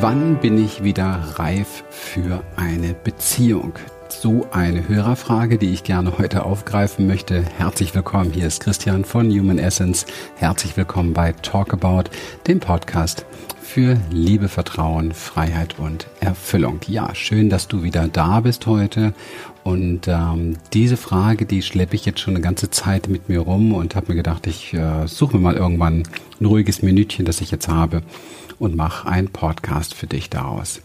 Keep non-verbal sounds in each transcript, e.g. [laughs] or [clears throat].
Wann bin ich wieder reif für eine Beziehung? So eine Hörerfrage, die ich gerne heute aufgreifen möchte. Herzlich willkommen, hier ist Christian von Human Essence. Herzlich willkommen bei Talk About, dem Podcast für Liebe, Vertrauen, Freiheit und Erfüllung. Ja, schön, dass du wieder da bist heute. Und ähm, diese Frage, die schleppe ich jetzt schon eine ganze Zeit mit mir rum und habe mir gedacht, ich äh, suche mir mal irgendwann ein ruhiges Minütchen, das ich jetzt habe und mach einen Podcast für dich daraus.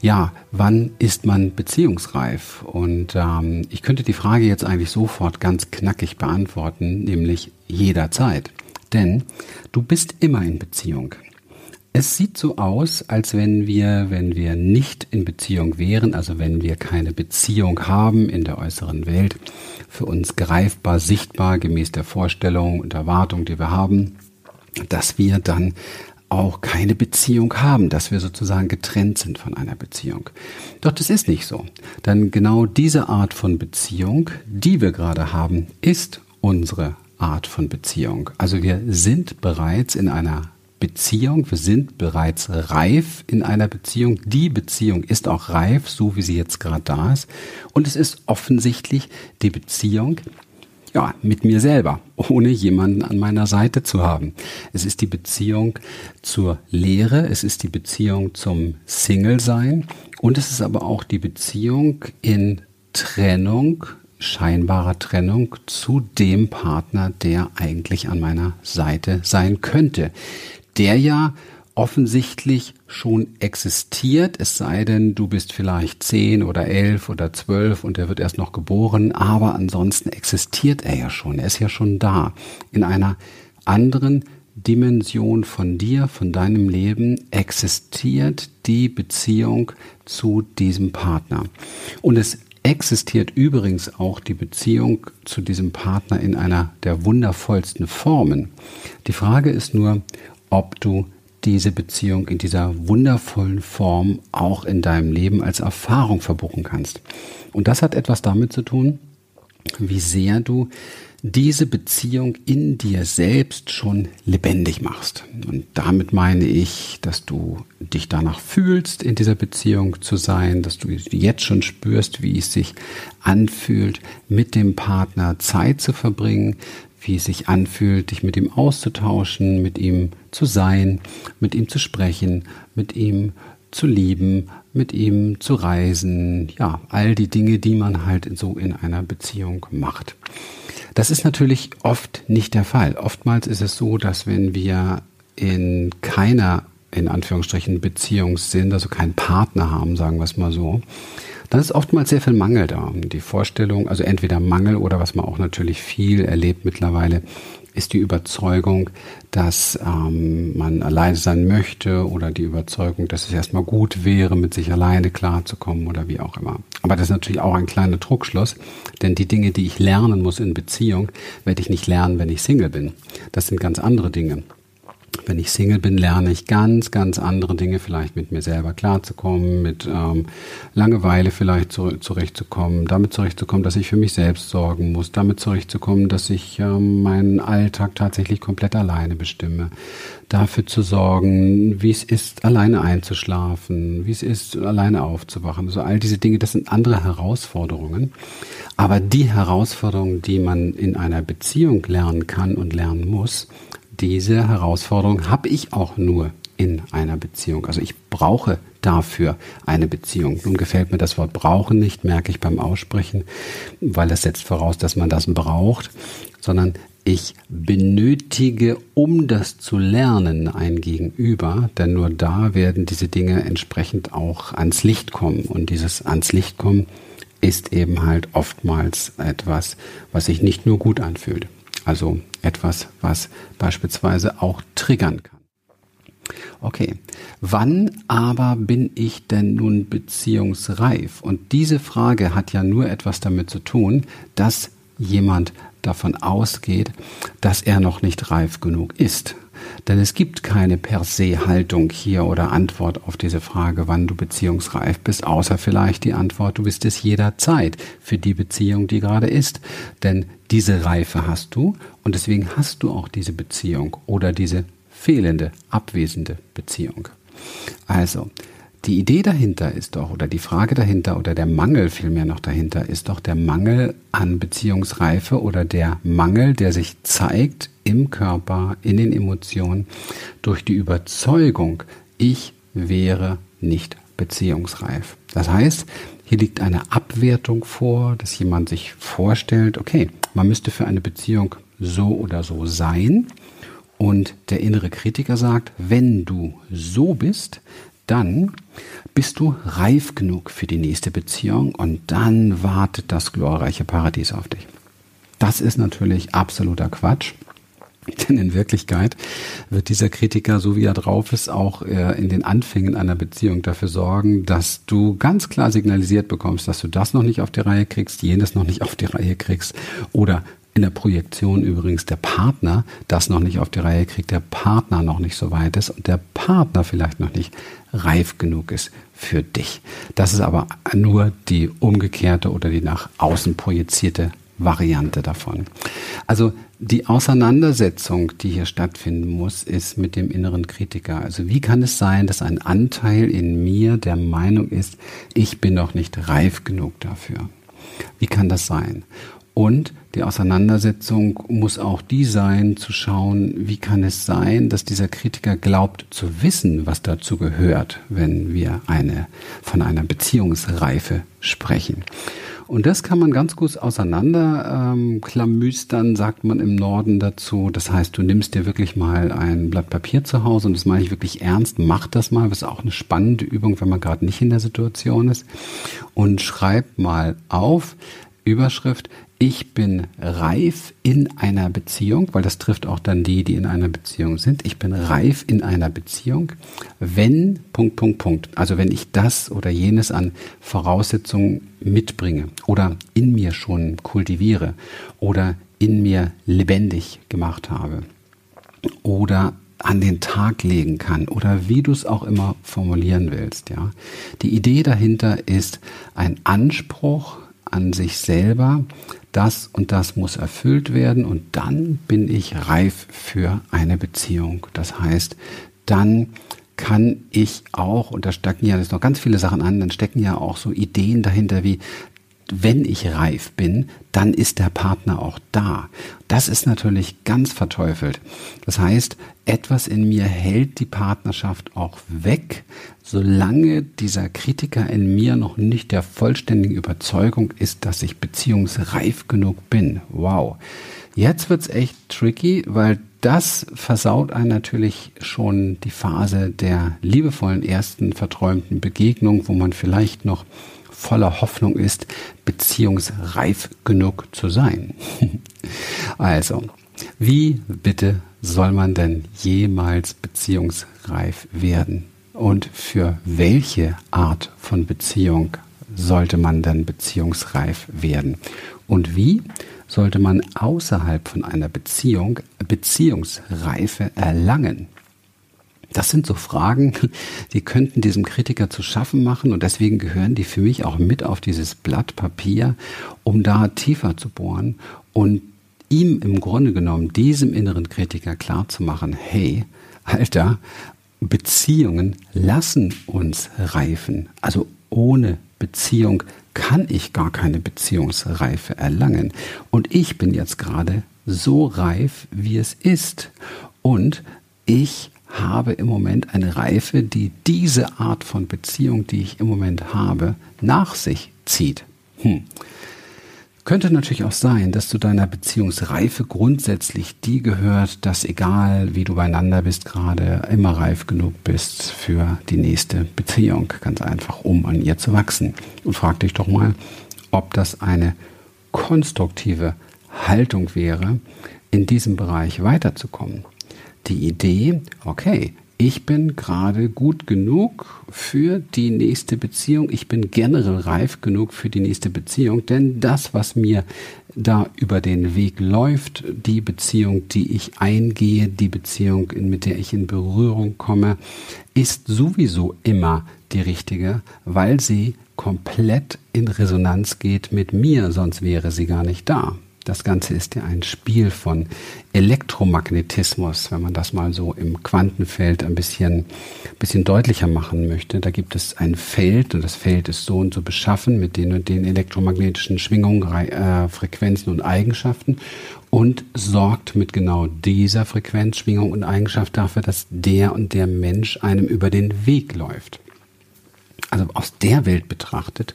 Ja, wann ist man beziehungsreif? Und ähm, ich könnte die Frage jetzt eigentlich sofort ganz knackig beantworten, nämlich jederzeit. Denn du bist immer in Beziehung. Es sieht so aus, als wenn wir, wenn wir nicht in Beziehung wären, also wenn wir keine Beziehung haben in der äußeren Welt, für uns greifbar, sichtbar, gemäß der Vorstellung und Erwartung, die wir haben, dass wir dann auch keine Beziehung haben, dass wir sozusagen getrennt sind von einer Beziehung. Doch das ist nicht so. Denn genau diese Art von Beziehung, die wir gerade haben, ist unsere Art von Beziehung. Also wir sind bereits in einer Beziehung, wir sind bereits reif in einer Beziehung. Die Beziehung ist auch reif, so wie sie jetzt gerade da ist. Und es ist offensichtlich die Beziehung, ja, mit mir selber, ohne jemanden an meiner Seite zu haben. Es ist die Beziehung zur Lehre, es ist die Beziehung zum Single-Sein und es ist aber auch die Beziehung in Trennung, scheinbarer Trennung zu dem Partner, der eigentlich an meiner Seite sein könnte. Der ja offensichtlich schon existiert, es sei denn, du bist vielleicht zehn oder elf oder zwölf und er wird erst noch geboren, aber ansonsten existiert er ja schon, er ist ja schon da. In einer anderen Dimension von dir, von deinem Leben existiert die Beziehung zu diesem Partner. Und es existiert übrigens auch die Beziehung zu diesem Partner in einer der wundervollsten Formen. Die Frage ist nur, ob du diese Beziehung in dieser wundervollen Form auch in deinem Leben als Erfahrung verbuchen kannst. Und das hat etwas damit zu tun, wie sehr du diese Beziehung in dir selbst schon lebendig machst. Und damit meine ich, dass du dich danach fühlst, in dieser Beziehung zu sein, dass du jetzt schon spürst, wie es sich anfühlt, mit dem Partner Zeit zu verbringen, wie es sich anfühlt, dich mit ihm auszutauschen, mit ihm zu sein, mit ihm zu sprechen, mit ihm zu lieben, mit ihm zu reisen, ja, all die Dinge, die man halt so in einer Beziehung macht. Das ist natürlich oft nicht der Fall. Oftmals ist es so, dass wenn wir in keiner, in Anführungsstrichen, Beziehung sind, also keinen Partner haben, sagen wir es mal so, dann ist oftmals sehr viel Mangel da. Die Vorstellung, also entweder Mangel oder was man auch natürlich viel erlebt mittlerweile, ist die Überzeugung, dass ähm, man alleine sein möchte oder die Überzeugung, dass es erstmal gut wäre, mit sich alleine klarzukommen oder wie auch immer. Aber das ist natürlich auch ein kleiner Druckschluss, denn die Dinge, die ich lernen muss in Beziehung, werde ich nicht lernen, wenn ich Single bin. Das sind ganz andere Dinge. Wenn ich Single bin, lerne ich ganz, ganz andere Dinge, vielleicht mit mir selber klarzukommen, mit ähm, Langeweile vielleicht zu, zurechtzukommen, damit zurechtzukommen, dass ich für mich selbst sorgen muss, damit zurechtzukommen, dass ich ähm, meinen Alltag tatsächlich komplett alleine bestimme, dafür zu sorgen, wie es ist, alleine einzuschlafen, wie es ist, alleine aufzuwachen. Also all diese Dinge, das sind andere Herausforderungen. Aber die Herausforderungen, die man in einer Beziehung lernen kann und lernen muss, diese Herausforderung habe ich auch nur in einer Beziehung. Also ich brauche dafür eine Beziehung. Nun gefällt mir das Wort brauchen nicht, merke ich beim Aussprechen, weil es setzt voraus, dass man das braucht, sondern ich benötige, um das zu lernen, ein Gegenüber, denn nur da werden diese Dinge entsprechend auch ans Licht kommen. Und dieses ans Licht kommen ist eben halt oftmals etwas, was sich nicht nur gut anfühlt. Also etwas, was beispielsweise auch triggern kann. Okay, wann aber bin ich denn nun beziehungsreif? Und diese Frage hat ja nur etwas damit zu tun, dass jemand davon ausgeht, dass er noch nicht reif genug ist. Denn es gibt keine per se Haltung hier oder Antwort auf diese Frage, wann du beziehungsreif bist, außer vielleicht die Antwort, du bist es jederzeit für die Beziehung, die gerade ist. Denn diese Reife hast du und deswegen hast du auch diese Beziehung oder diese fehlende, abwesende Beziehung. Also, die Idee dahinter ist doch, oder die Frage dahinter, oder der Mangel vielmehr noch dahinter, ist doch der Mangel an Beziehungsreife oder der Mangel, der sich zeigt im Körper, in den Emotionen, durch die Überzeugung, ich wäre nicht beziehungsreif. Das heißt, hier liegt eine Abwertung vor, dass jemand sich vorstellt, okay, man müsste für eine Beziehung so oder so sein. Und der innere Kritiker sagt, wenn du so bist, dann bist du reif genug für die nächste Beziehung und dann wartet das glorreiche Paradies auf dich. Das ist natürlich absoluter Quatsch. [laughs] Denn in Wirklichkeit wird dieser Kritiker, so wie er drauf ist, auch äh, in den Anfängen einer Beziehung dafür sorgen, dass du ganz klar signalisiert bekommst, dass du das noch nicht auf die Reihe kriegst, jenes noch nicht auf die Reihe kriegst oder in der Projektion übrigens der Partner das noch nicht auf die Reihe kriegt, der Partner noch nicht so weit ist und der Partner vielleicht noch nicht reif genug ist für dich. Das ist aber nur die umgekehrte oder die nach außen projizierte Variante davon. Also die Auseinandersetzung, die hier stattfinden muss, ist mit dem inneren Kritiker. Also wie kann es sein, dass ein Anteil in mir der Meinung ist, ich bin noch nicht reif genug dafür? Wie kann das sein? Und die Auseinandersetzung muss auch die sein, zu schauen, wie kann es sein, dass dieser Kritiker glaubt zu wissen, was dazu gehört, wenn wir eine, von einer Beziehungsreife sprechen. Und das kann man ganz gut auseinander ähm, klamüstern, sagt man im Norden dazu. Das heißt, du nimmst dir wirklich mal ein Blatt Papier zu Hause und das meine ich wirklich ernst. Mach das mal. Das ist auch eine spannende Übung, wenn man gerade nicht in der Situation ist. Und schreib mal auf, Überschrift, ich bin reif in einer Beziehung, weil das trifft auch dann die, die in einer Beziehung sind. Ich bin reif in einer Beziehung, wenn, Punkt, Punkt, Punkt. Also wenn ich das oder jenes an Voraussetzungen mitbringe oder in mir schon kultiviere oder in mir lebendig gemacht habe oder an den Tag legen kann oder wie du es auch immer formulieren willst, ja. Die Idee dahinter ist ein Anspruch an sich selber, das und das muss erfüllt werden und dann bin ich reif für eine Beziehung. Das heißt, dann kann ich auch, und da stecken ja jetzt noch ganz viele Sachen an, dann stecken ja auch so Ideen dahinter wie, wenn ich reif bin, dann ist der Partner auch da. Das ist natürlich ganz verteufelt. Das heißt, etwas in mir hält die Partnerschaft auch weg, solange dieser Kritiker in mir noch nicht der vollständigen Überzeugung ist, dass ich beziehungsreif genug bin. Wow. Jetzt wird's echt tricky, weil das versaut einen natürlich schon die Phase der liebevollen ersten verträumten Begegnung, wo man vielleicht noch voller Hoffnung ist, beziehungsreif genug zu sein. [laughs] also, wie bitte soll man denn jemals beziehungsreif werden? Und für welche Art von Beziehung sollte man denn beziehungsreif werden? Und wie sollte man außerhalb von einer Beziehung Beziehungsreife erlangen? Das sind so Fragen, die könnten diesem Kritiker zu schaffen machen und deswegen gehören die für mich auch mit auf dieses Blatt Papier, um da tiefer zu bohren und ihm im Grunde genommen, diesem inneren Kritiker klar zu machen, hey, Alter, Beziehungen lassen uns reifen. Also ohne Beziehung kann ich gar keine Beziehungsreife erlangen. Und ich bin jetzt gerade so reif, wie es ist. Und ich habe im Moment eine Reife, die diese Art von Beziehung, die ich im Moment habe, nach sich zieht. Hm. Könnte natürlich auch sein, dass zu deiner Beziehungsreife grundsätzlich die gehört, dass egal wie du beieinander bist gerade, immer reif genug bist für die nächste Beziehung. Ganz einfach, um an ihr zu wachsen. Und frag dich doch mal, ob das eine konstruktive Haltung wäre, in diesem Bereich weiterzukommen die Idee, okay, ich bin gerade gut genug für die nächste Beziehung, ich bin generell reif genug für die nächste Beziehung, denn das, was mir da über den Weg läuft, die Beziehung, die ich eingehe, die Beziehung, mit der ich in Berührung komme, ist sowieso immer die richtige, weil sie komplett in Resonanz geht mit mir, sonst wäre sie gar nicht da. Das Ganze ist ja ein Spiel von Elektromagnetismus, wenn man das mal so im Quantenfeld ein bisschen, bisschen deutlicher machen möchte. Da gibt es ein Feld und das Feld ist so und so beschaffen mit den und den elektromagnetischen Schwingungen, äh, Frequenzen und Eigenschaften und sorgt mit genau dieser Frequenz, Schwingung und Eigenschaft dafür, dass der und der Mensch einem über den Weg läuft. Also aus der Welt betrachtet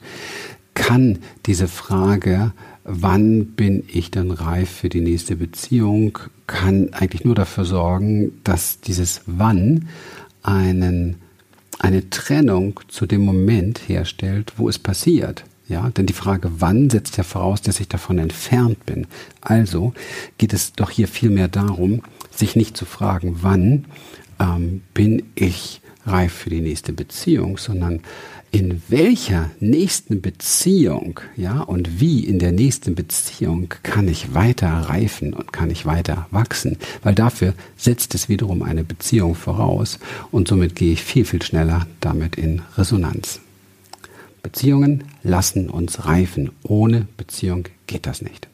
kann diese Frage, wann bin ich dann reif für die nächste Beziehung, kann eigentlich nur dafür sorgen, dass dieses wann einen, eine Trennung zu dem Moment herstellt, wo es passiert. Ja, denn die Frage wann setzt ja voraus, dass ich davon entfernt bin. Also geht es doch hier vielmehr darum, sich nicht zu fragen, wann ähm, bin ich reif für die nächste Beziehung, sondern in welcher nächsten Beziehung, ja, und wie in der nächsten Beziehung kann ich weiter reifen und kann ich weiter wachsen, weil dafür setzt es wiederum eine Beziehung voraus und somit gehe ich viel, viel schneller damit in Resonanz. Beziehungen lassen uns reifen. Ohne Beziehung geht das nicht.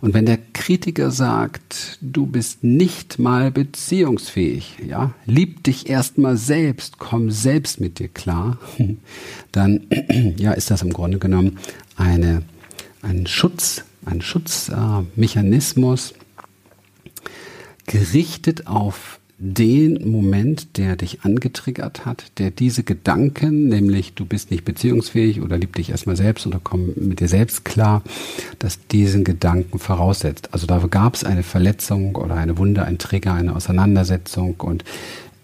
Und wenn der Kritiker sagt, du bist nicht mal beziehungsfähig, ja, lieb dich erstmal selbst, komm selbst mit dir klar, [laughs] dann, [clears throat] ja, ist das im Grunde genommen eine, ein Schutz, ein Schutzmechanismus, äh, gerichtet auf den Moment, der dich angetriggert hat, der diese Gedanken, nämlich du bist nicht beziehungsfähig oder lieb dich erstmal selbst oder komm mit dir selbst klar, dass diesen Gedanken voraussetzt. Also da gab es eine Verletzung oder eine Wunde, ein Trigger, eine Auseinandersetzung und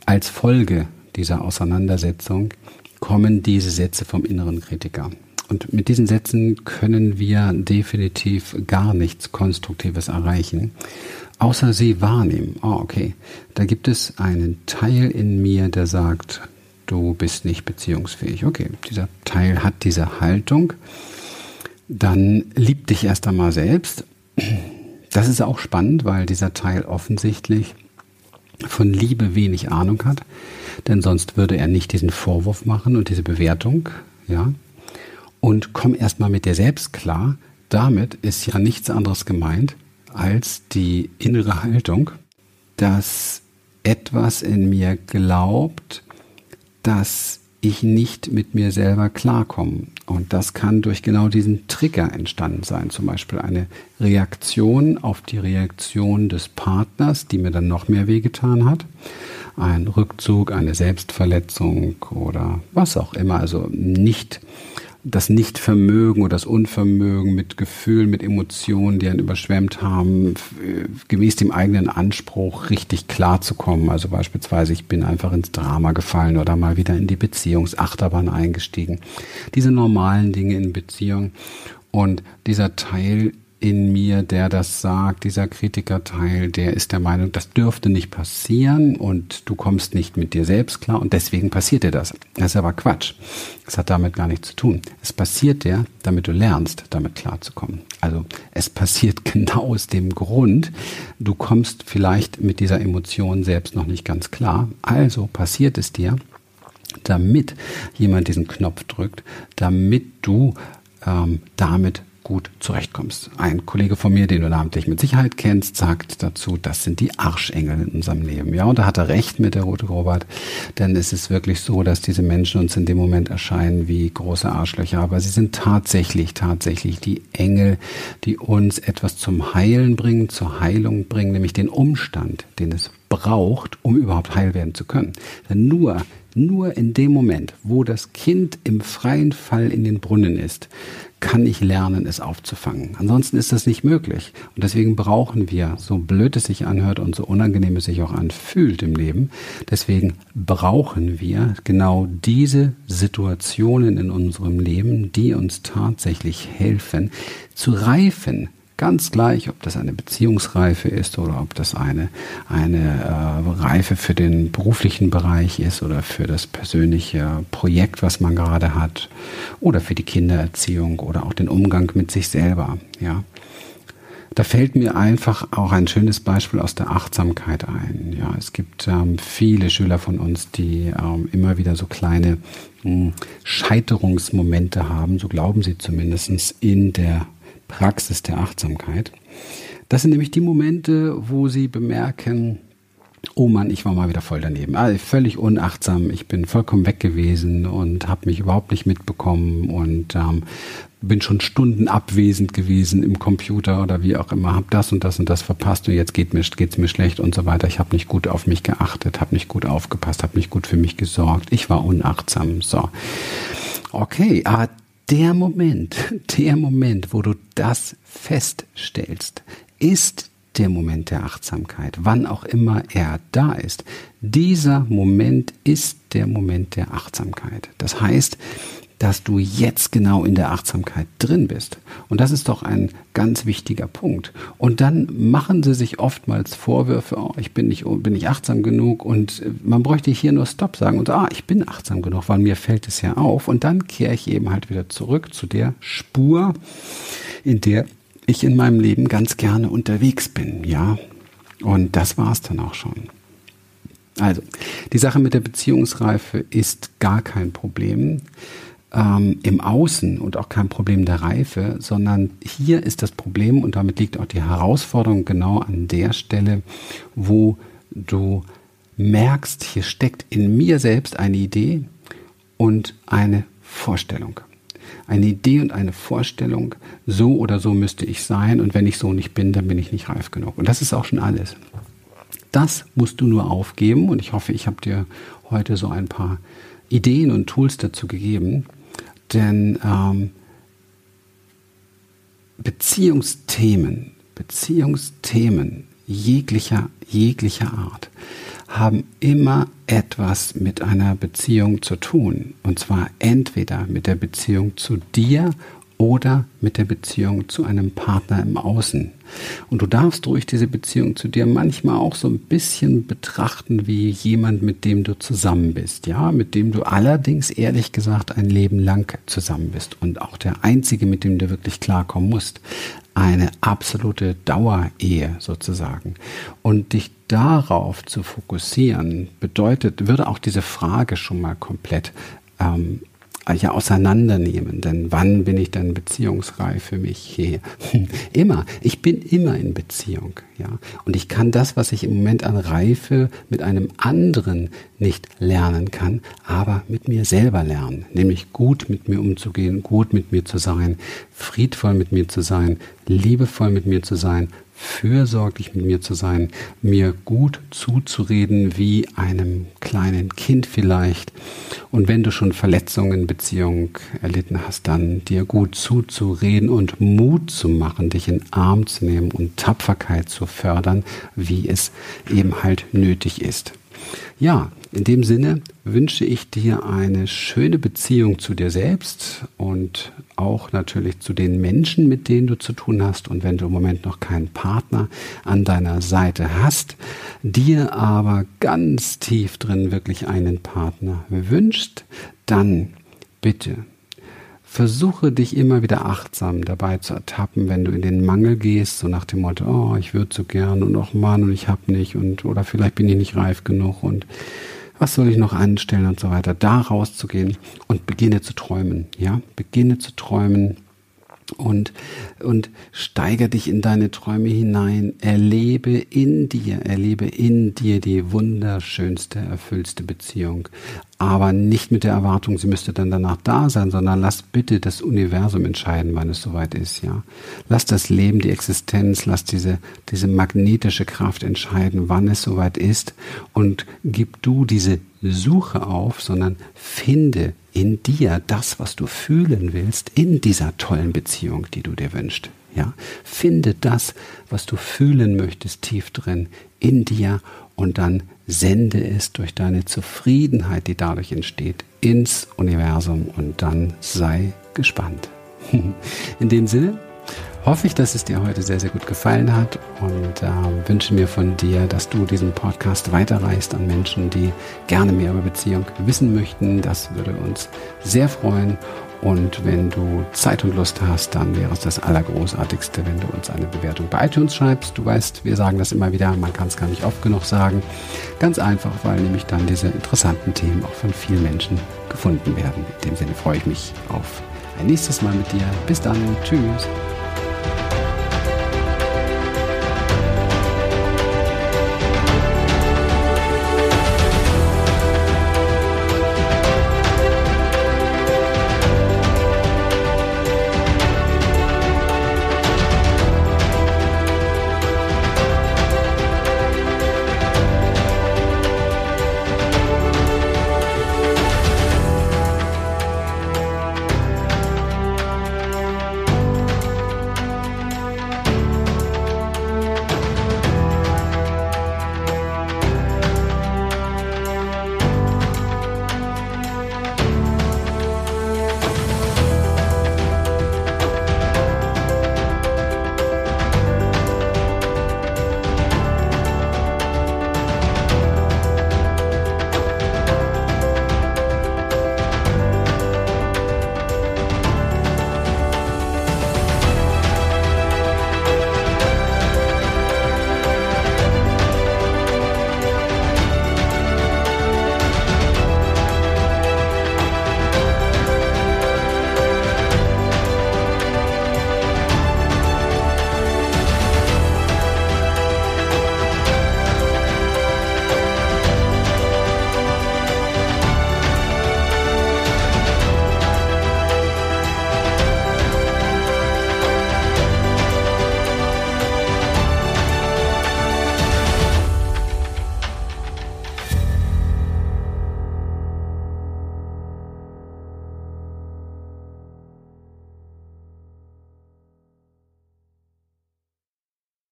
als Folge dieser Auseinandersetzung kommen diese Sätze vom inneren Kritiker. Und mit diesen Sätzen können wir definitiv gar nichts Konstruktives erreichen, außer sie wahrnehmen. Oh, okay. Da gibt es einen Teil in mir, der sagt, du bist nicht beziehungsfähig. Okay, dieser Teil hat diese Haltung. Dann lieb dich erst einmal selbst. Das ist auch spannend, weil dieser Teil offensichtlich von Liebe wenig Ahnung hat, denn sonst würde er nicht diesen Vorwurf machen und diese Bewertung, ja. Und komm erst mal mit dir selbst klar. Damit ist ja nichts anderes gemeint, als die innere Haltung, dass etwas in mir glaubt, dass ich nicht mit mir selber klarkomme. Und das kann durch genau diesen Trigger entstanden sein. Zum Beispiel eine Reaktion auf die Reaktion des Partners, die mir dann noch mehr wehgetan hat. Ein Rückzug, eine Selbstverletzung oder was auch immer. Also nicht das Nichtvermögen oder das Unvermögen mit Gefühlen, mit Emotionen, die einen überschwemmt haben, gemäß dem eigenen Anspruch richtig klar zu kommen. Also beispielsweise, ich bin einfach ins Drama gefallen oder mal wieder in die Beziehungsachterbahn eingestiegen. Diese normalen Dinge in Beziehung. Und dieser Teil in mir, der das sagt, dieser Kritikerteil, der ist der Meinung, das dürfte nicht passieren und du kommst nicht mit dir selbst klar und deswegen passiert dir das. Das ist aber Quatsch. Das hat damit gar nichts zu tun. Es passiert dir, damit du lernst, damit klarzukommen. Also es passiert [laughs] genau aus dem Grund, du kommst vielleicht mit dieser Emotion selbst noch nicht ganz klar. Also passiert es dir, damit jemand diesen Knopf drückt, damit du ähm, damit gut zurechtkommst. Ein Kollege von mir, den du namentlich mit Sicherheit kennst, sagt dazu, das sind die Arschengel in unserem Leben. Ja, und da hat er recht mit der Rote Robert, denn es ist wirklich so, dass diese Menschen uns in dem Moment erscheinen wie große Arschlöcher, aber sie sind tatsächlich, tatsächlich die Engel, die uns etwas zum Heilen bringen, zur Heilung bringen, nämlich den Umstand, den es braucht, um überhaupt heil werden zu können. Denn nur nur in dem Moment, wo das Kind im freien Fall in den Brunnen ist, kann ich lernen, es aufzufangen. Ansonsten ist das nicht möglich. Und deswegen brauchen wir, so blöd es sich anhört und so unangenehm es sich auch anfühlt im Leben, deswegen brauchen wir genau diese Situationen in unserem Leben, die uns tatsächlich helfen, zu reifen, Ganz gleich, ob das eine Beziehungsreife ist oder ob das eine, eine äh, Reife für den beruflichen Bereich ist oder für das persönliche Projekt, was man gerade hat oder für die Kindererziehung oder auch den Umgang mit sich selber. Ja. Da fällt mir einfach auch ein schönes Beispiel aus der Achtsamkeit ein. Ja, es gibt ähm, viele Schüler von uns, die ähm, immer wieder so kleine mh, hm, Scheiterungsmomente haben, so glauben sie zumindest in der Praxis der Achtsamkeit. Das sind nämlich die Momente, wo sie bemerken, oh Mann, ich war mal wieder voll daneben. Also völlig unachtsam. Ich bin vollkommen weg gewesen und habe mich überhaupt nicht mitbekommen und ähm, bin schon Stunden abwesend gewesen im Computer oder wie auch immer, habe das und das und das verpasst und jetzt geht mir, geht's mir schlecht und so weiter. Ich habe nicht gut auf mich geachtet, habe nicht gut aufgepasst, habe nicht gut für mich gesorgt. Ich war unachtsam. So. Okay, aber der Moment, der Moment, wo du das feststellst, ist der Moment der Achtsamkeit, wann auch immer er da ist. Dieser Moment ist der Moment der Achtsamkeit. Das heißt, dass du jetzt genau in der Achtsamkeit drin bist. Und das ist doch ein ganz wichtiger Punkt. Und dann machen sie sich oftmals Vorwürfe, oh, ich bin nicht, bin nicht achtsam genug und man bräuchte hier nur Stopp sagen und ah, ich bin achtsam genug, weil mir fällt es ja auf. Und dann kehre ich eben halt wieder zurück zu der Spur, in der ich in meinem Leben ganz gerne unterwegs bin, ja. Und das war es dann auch schon. Also, die Sache mit der Beziehungsreife ist gar kein Problem ähm, im Außen und auch kein Problem der Reife, sondern hier ist das Problem und damit liegt auch die Herausforderung genau an der Stelle, wo du merkst, hier steckt in mir selbst eine Idee und eine Vorstellung eine Idee und eine Vorstellung, so oder so müsste ich sein und wenn ich so nicht bin, dann bin ich nicht reif genug. Und das ist auch schon alles. Das musst du nur aufgeben und ich hoffe, ich habe dir heute so ein paar Ideen und Tools dazu gegeben, denn ähm, Beziehungsthemen, Beziehungsthemen jeglicher, jeglicher Art haben immer etwas mit einer Beziehung zu tun. Und zwar entweder mit der Beziehung zu dir oder mit der Beziehung zu einem Partner im Außen. Und du darfst ruhig diese Beziehung zu dir manchmal auch so ein bisschen betrachten wie jemand, mit dem du zusammen bist, ja, mit dem du allerdings ehrlich gesagt ein Leben lang zusammen bist und auch der einzige, mit dem du wirklich klarkommen musst. Eine absolute Dauerehe sozusagen. Und dich darauf zu fokussieren, bedeutet, würde auch diese Frage schon mal komplett ähm, ja auseinandernehmen. Denn wann bin ich dann beziehungsreif für mich? Hier? [laughs] immer. Ich bin immer in Beziehung. Ja. Und ich kann das, was ich im Moment an Reife mit einem anderen nicht lernen kann, aber mit mir selber lernen. Nämlich gut mit mir umzugehen, gut mit mir zu sein, friedvoll mit mir zu sein, liebevoll mit mir zu sein, fürsorglich mit mir zu sein, mir gut zuzureden wie einem kleinen Kind vielleicht. Und wenn du schon Verletzungen in Beziehung erlitten hast, dann dir gut zuzureden und Mut zu machen, dich in Arm zu nehmen und Tapferkeit zu fördern, wie es eben halt nötig ist. Ja, in dem Sinne wünsche ich dir eine schöne Beziehung zu dir selbst und auch natürlich zu den Menschen, mit denen du zu tun hast. Und wenn du im Moment noch keinen Partner an deiner Seite hast, dir aber ganz tief drin wirklich einen Partner wünscht, dann bitte versuche dich immer wieder achtsam dabei zu ertappen, wenn du in den Mangel gehst, so nach dem Motto, oh, ich würde so gern und auch Mann und ich hab nicht und oder vielleicht bin ich nicht reif genug und was soll ich noch anstellen und so weiter, da rauszugehen und beginne zu träumen, ja, beginne zu träumen und, und steiger dich in deine Träume hinein, erlebe in dir, erlebe in dir die wunderschönste, erfüllste Beziehung aber nicht mit der Erwartung, sie müsste dann danach da sein, sondern lass bitte das Universum entscheiden, wann es soweit ist, ja. Lass das Leben, die Existenz, lass diese, diese magnetische Kraft entscheiden, wann es soweit ist und gib du diese Suche auf, sondern finde in dir das, was du fühlen willst, in dieser tollen Beziehung, die du dir wünschst. Ja, finde das, was du fühlen möchtest, tief drin in dir und dann sende es durch deine Zufriedenheit, die dadurch entsteht, ins Universum und dann sei gespannt. [laughs] In dem Sinne hoffe ich, dass es dir heute sehr, sehr gut gefallen hat und äh, wünsche mir von dir, dass du diesen Podcast weiterreichst an Menschen, die gerne mehr über Beziehung wissen möchten. Das würde uns sehr freuen und wenn du Zeit und Lust hast, dann wäre es das Allergroßartigste, wenn du uns eine Bewertung bei iTunes schreibst. Du weißt, wir sagen das immer wieder, man kann es gar nicht oft genug sagen. Ganz einfach, weil nämlich dann diese interessanten Themen auch von vielen Menschen gefunden werden. In dem Sinne freue ich mich auf ein nächstes Mal mit dir. Bis dann. Tschüss.